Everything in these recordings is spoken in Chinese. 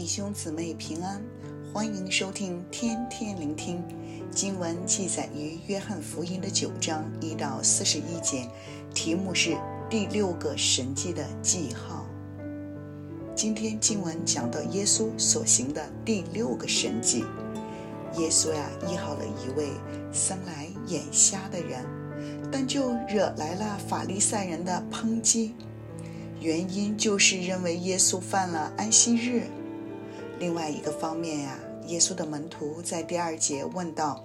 弟兄姊妹平安，欢迎收听天天聆听。经文记载于约翰福音的九章一到四十一节，题目是第六个神迹的记号。今天经文讲到耶稣所行的第六个神迹。耶稣呀，医好了一位生来眼瞎的人，但就惹来了法利赛人的抨击，原因就是认为耶稣犯了安息日。另外一个方面呀，耶稣的门徒在第二节问道：“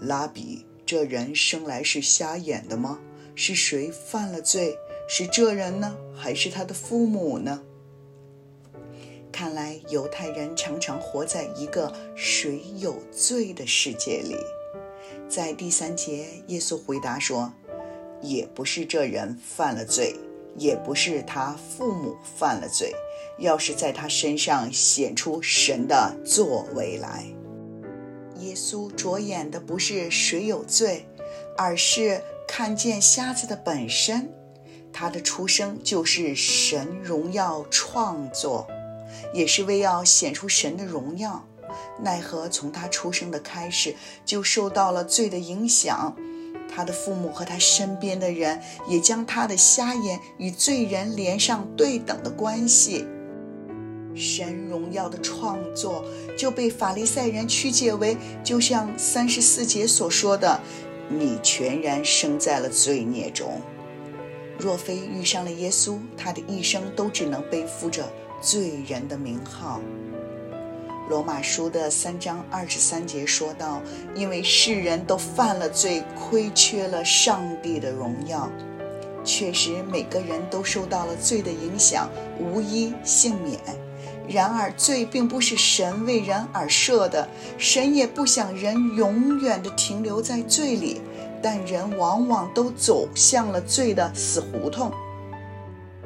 拉比，这人生来是瞎眼的吗？是谁犯了罪？是这人呢，还是他的父母呢？”看来犹太人常常活在一个谁有罪的世界里。在第三节，耶稣回答说：“也不是这人犯了罪，也不是他父母犯了罪。”要是在他身上显出神的作为来，耶稣着眼的不是谁有罪，而是看见瞎子的本身。他的出生就是神荣耀创作，也是为要显出神的荣耀。奈何从他出生的开始就受到了罪的影响，他的父母和他身边的人也将他的瞎眼与罪人连上对等的关系。神荣耀的创作就被法利赛人曲解为，就像三十四节所说的：“你全然生在了罪孽中。”若非遇上了耶稣，他的一生都只能背负着罪人的名号。罗马书的三章二十三节说道：“因为世人都犯了罪，亏缺了上帝的荣耀。”确实，每个人都受到了罪的影响，无一幸免。然而，罪并不是神为人而设的，神也不想人永远地停留在罪里，但人往往都走向了罪的死胡同。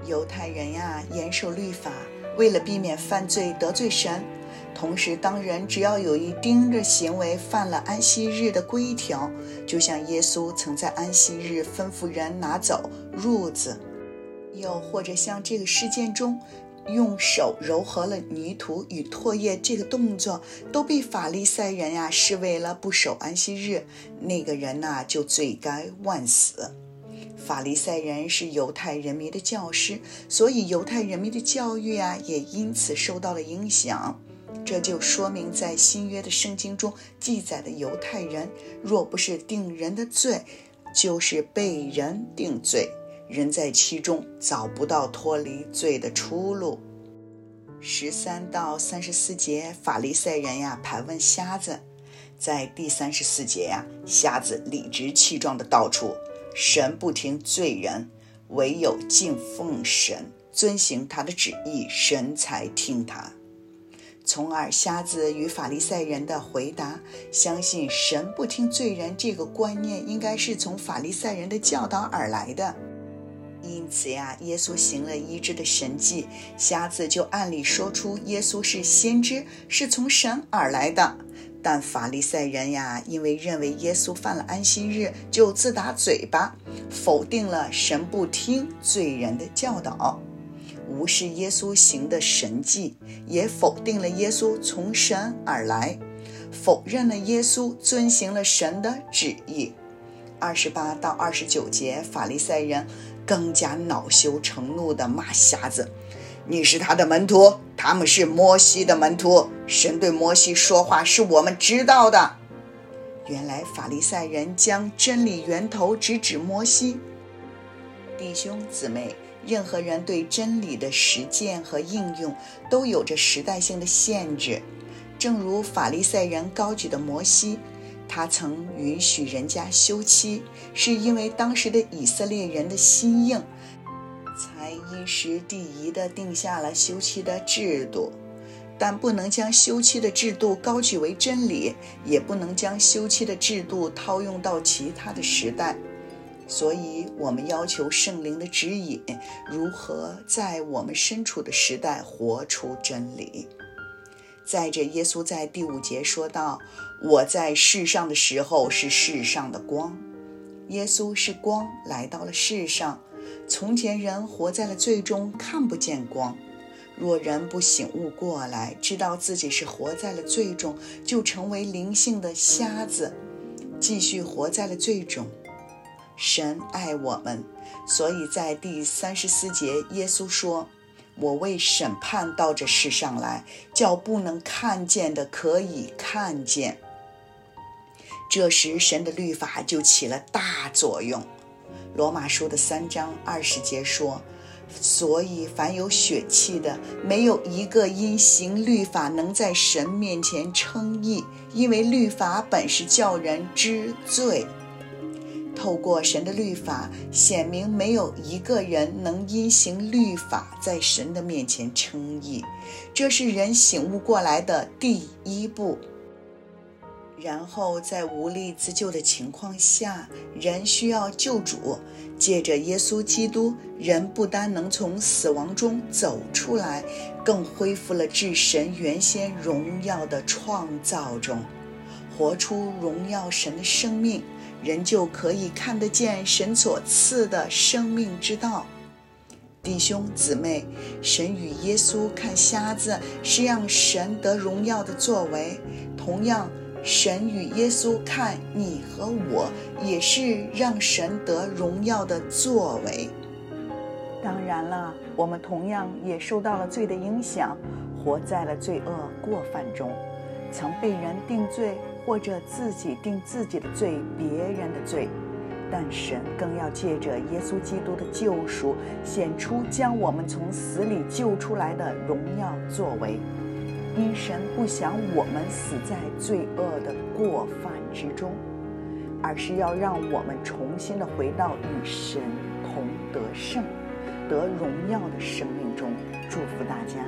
犹太人呀，严守律法，为了避免犯罪得罪神，同时当人只要有一丁的行为犯了安息日的规条，就像耶稣曾在安息日吩咐人拿走褥子，又或者像这个事件中。用手揉合了泥土与唾液，这个动作都被法利赛人呀视为了不守安息日，那个人呐就罪该万死。法利赛人是犹太人民的教师，所以犹太人民的教育啊也因此受到了影响。这就说明，在新约的圣经中记载的犹太人，若不是定人的罪，就是被人定罪。人在其中找不到脱离罪的出路。十三到三十四节，法利赛人呀盘问瞎子，在第三十四节呀，瞎子理直气壮地道出：神不听罪人，唯有敬奉神，遵行他的旨意，神才听他。从而，瞎子与法利赛人的回答，相信神不听罪人这个观念，应该是从法利赛人的教导而来的。因此呀，耶稣行了医治的神迹，瞎子就按理说出耶稣是先知，是从神而来的。但法利赛人呀，因为认为耶稣犯了安息日，就自打嘴巴，否定了神不听罪人的教导，无视耶稣行的神迹，也否定了耶稣从神而来，否认了耶稣遵行了神的旨意。二十八到二十九节，法利赛人。更加恼羞成怒地骂瞎子：“你是他的门徒，他们是摩西的门徒。神对摩西说话是我们知道的。”原来法利赛人将真理源头直指摩西。弟兄姊妹，任何人对真理的实践和应用都有着时代性的限制，正如法利赛人高举的摩西。他曾允许人家休妻，是因为当时的以色列人的心硬，才因时第宜地定下了休妻的制度。但不能将休妻的制度高举为真理，也不能将休妻的制度套用到其他的时代。所以，我们要求圣灵的指引，如何在我们身处的时代活出真理。再者，耶稣在第五节说道：“我在世上的时候是世上的光。”耶稣是光，来到了世上。从前人活在了罪中，看不见光；若人不醒悟过来，知道自己是活在了罪中，就成为灵性的瞎子，继续活在了罪中。神爱我们，所以在第三十四节，耶稣说：“我为审判到这世上来，叫不能看见的可以看见。”这时，神的律法就起了大作用。罗马书的三章二十节说：“所以凡有血气的，没有一个因行律法能在神面前称义，因为律法本是叫人知罪。”透过神的律法，显明没有一个人能因行律法在神的面前称义，这是人醒悟过来的第一步。然后在无力自救的情况下，人需要救主。借着耶稣基督，人不单能从死亡中走出来，更恢复了至神原先荣耀的创造中，活出荣耀神的生命。人就可以看得见神所赐的生命之道。弟兄姊妹，神与耶稣看瞎子是让神得荣耀的作为，同样，神与耶稣看你和我也是让神得荣耀的作为。当然了，我们同样也受到了罪的影响，活在了罪恶过犯中，曾被人定罪。或者自己定自己的罪，别人的罪，但神更要借着耶稣基督的救赎，显出将我们从死里救出来的荣耀作为。因神不想我们死在罪恶的过犯之中，而是要让我们重新的回到与神同得胜、得荣耀的生命中。祝福大家。